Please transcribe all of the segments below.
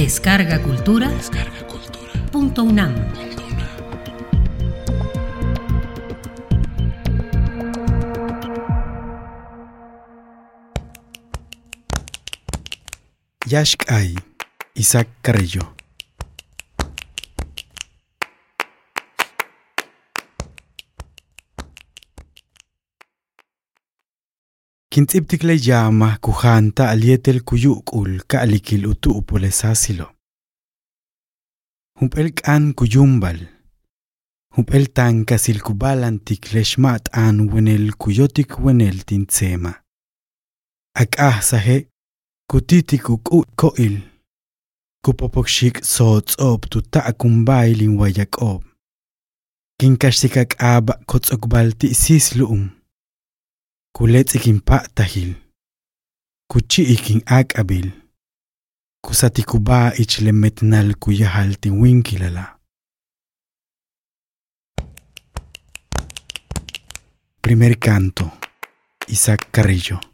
Descarga Cultura. Descarga Cultura. Punto UNAM. Punto UNAM. Yashk Ay, Isaac Carrillo. Kintziptikle llama kujanta alietel kuyukul ka'likil utu'pule sásilo. Humpel k'an kuyumbal. Humpel tanka silkubalantik lexmat'an wenel kuyotik wenel tintsema. Ak'aj saje kutitik uk'utko'il. Kupopokxik sotz'ob tuta'kun bailin wayak'ob. Kinkaxtikak'aba kotz'okbal ti'sislu'um. Kinkashtikak aba kotsokbalti sisluum. Kulets ikin tahil. Kuchi ikin akabil. Kusatikuba ichlemetnal kuyahal winkilala. Primer canto. Isaac Carrillo.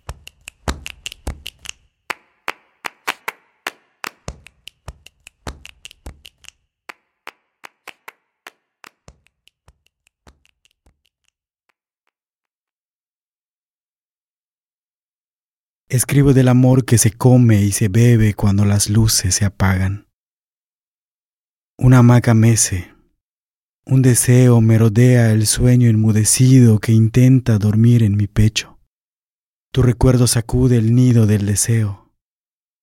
Escribo del amor que se come y se bebe cuando las luces se apagan. Una hamaca mece, un deseo merodea el sueño enmudecido que intenta dormir en mi pecho. Tu recuerdo sacude el nido del deseo.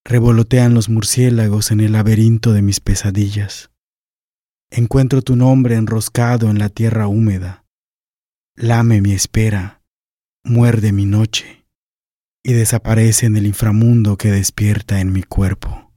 Revolotean los murciélagos en el laberinto de mis pesadillas. Encuentro tu nombre enroscado en la tierra húmeda. Lame mi espera, muerde mi noche y desaparece en el inframundo que despierta en mi cuerpo.